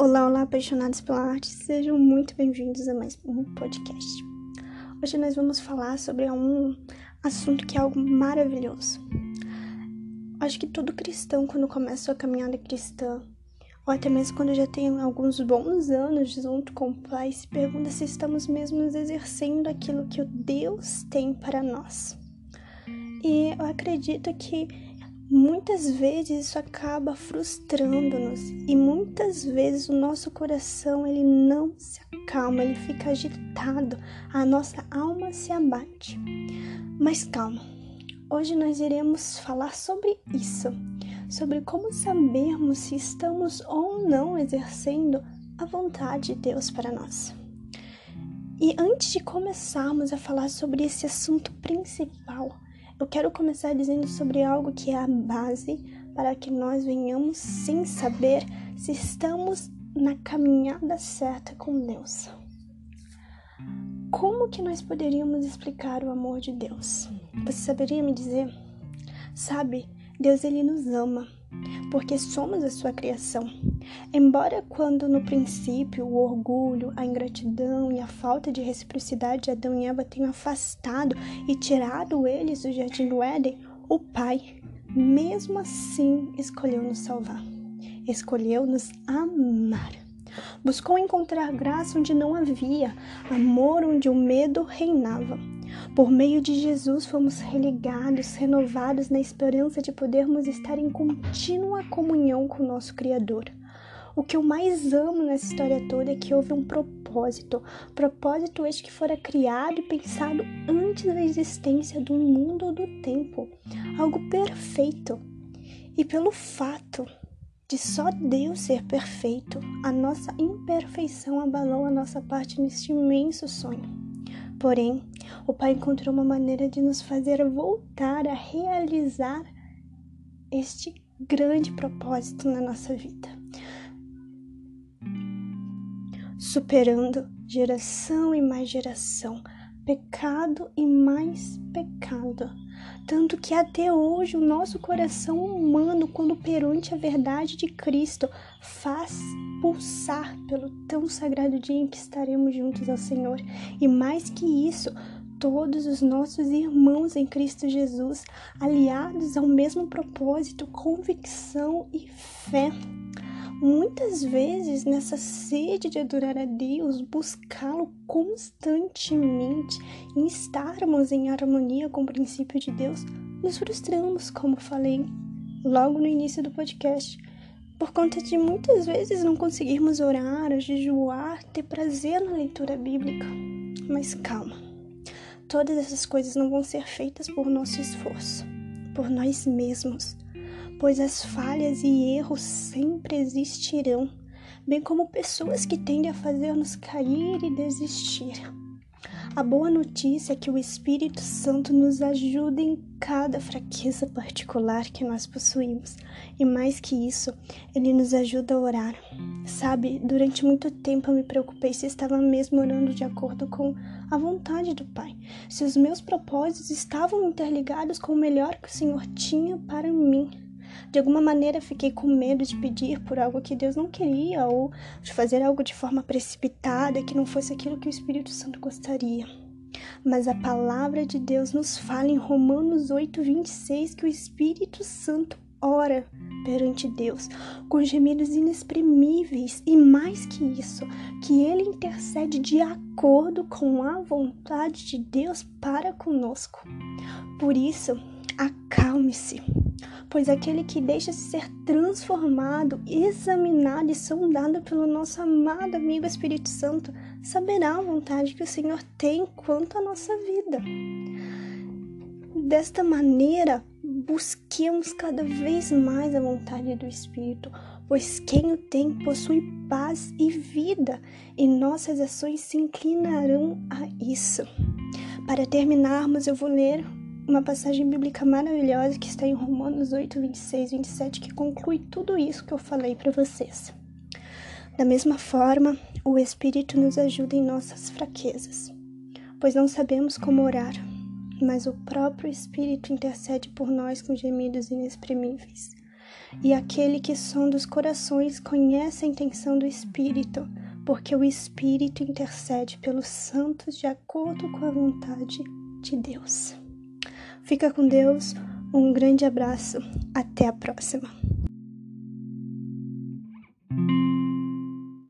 Olá, olá, apaixonados pela arte, sejam muito bem-vindos a mais um podcast. Hoje nós vamos falar sobre um assunto que é algo maravilhoso. Acho que todo cristão, quando começa sua caminhada cristã, ou até mesmo quando já tem alguns bons anos junto com o Pai, se pergunta se estamos mesmo exercendo aquilo que o Deus tem para nós. E eu acredito que Muitas vezes isso acaba frustrando-nos e muitas vezes o nosso coração ele não se acalma, ele fica agitado, a nossa alma se abate. Mas calma, hoje nós iremos falar sobre isso, sobre como sabermos se estamos ou não exercendo a vontade de Deus para nós. E antes de começarmos a falar sobre esse assunto principal, eu quero começar dizendo sobre algo que é a base para que nós venhamos sem saber se estamos na caminhada certa com Deus. Como que nós poderíamos explicar o amor de Deus? Você saberia me dizer? Sabe, Deus ele nos ama porque somos a sua criação. Embora quando no princípio o orgulho, a ingratidão e a falta de reciprocidade de Adão e Eva tenham afastado e tirado eles do jardim do Éden, o Pai, mesmo assim, escolheu nos salvar. Escolheu nos amar. Buscou encontrar graça onde não havia, amor onde o medo reinava. Por meio de Jesus fomos religados, renovados na esperança de podermos estar em contínua comunhão com nosso Criador. O que eu mais amo nessa história toda é que houve um propósito, propósito este que fora criado e pensado antes da existência do mundo ou do tempo, algo perfeito. E pelo fato de só Deus ser perfeito, a nossa imperfeição abalou a nossa parte neste imenso sonho. Porém, o Pai encontrou uma maneira de nos fazer voltar a realizar este grande propósito na nossa vida. Superando geração e mais geração, pecado e mais pecado. Tanto que até hoje o nosso coração humano, quando perante a verdade de Cristo, faz pulsar pelo tão sagrado dia em que estaremos juntos ao Senhor. E mais que isso, todos os nossos irmãos em Cristo Jesus, aliados ao mesmo propósito, convicção e fé. Muitas vezes, nessa sede de adorar a Deus, buscá-lo constantemente e estarmos em harmonia com o princípio de Deus, nos frustramos, como falei logo no início do podcast por conta de muitas vezes não conseguirmos orar, jejuar, ter prazer na leitura bíblica. Mas calma, todas essas coisas não vão ser feitas por nosso esforço, por nós mesmos, pois as falhas e erros sempre existirão, bem como pessoas que tendem a fazer-nos cair e desistir. A boa notícia é que o Espírito Santo nos ajuda em cada fraqueza particular que nós possuímos. E mais que isso, ele nos ajuda a orar. Sabe, durante muito tempo eu me preocupei se estava mesmo orando de acordo com a vontade do Pai, se os meus propósitos estavam interligados com o melhor que o Senhor tinha para mim. De alguma maneira fiquei com medo de pedir por algo que Deus não queria ou de fazer algo de forma precipitada que não fosse aquilo que o Espírito Santo gostaria. Mas a palavra de Deus nos fala em Romanos 8:26 que o Espírito Santo ora perante Deus com gemidos inexprimíveis e mais que isso, que ele intercede de acordo com a vontade de Deus para conosco. Por isso, acalme-se pois aquele que deixa-se ser transformado, examinado e sondado pelo nosso amado amigo Espírito Santo saberá a vontade que o Senhor tem quanto à nossa vida. Desta maneira, busquemos cada vez mais a vontade do Espírito, pois quem o tem possui paz e vida, e nossas ações se inclinarão a isso. Para terminarmos, eu vou ler uma passagem bíblica maravilhosa que está em Romanos 8, 26, 27, que conclui tudo isso que eu falei para vocês. Da mesma forma, o Espírito nos ajuda em nossas fraquezas, pois não sabemos como orar, mas o próprio Espírito intercede por nós com gemidos inexprimíveis. E aquele que sonda os corações conhece a intenção do Espírito, porque o Espírito intercede pelos santos de acordo com a vontade de Deus. Fica com Deus, um grande abraço, até a próxima.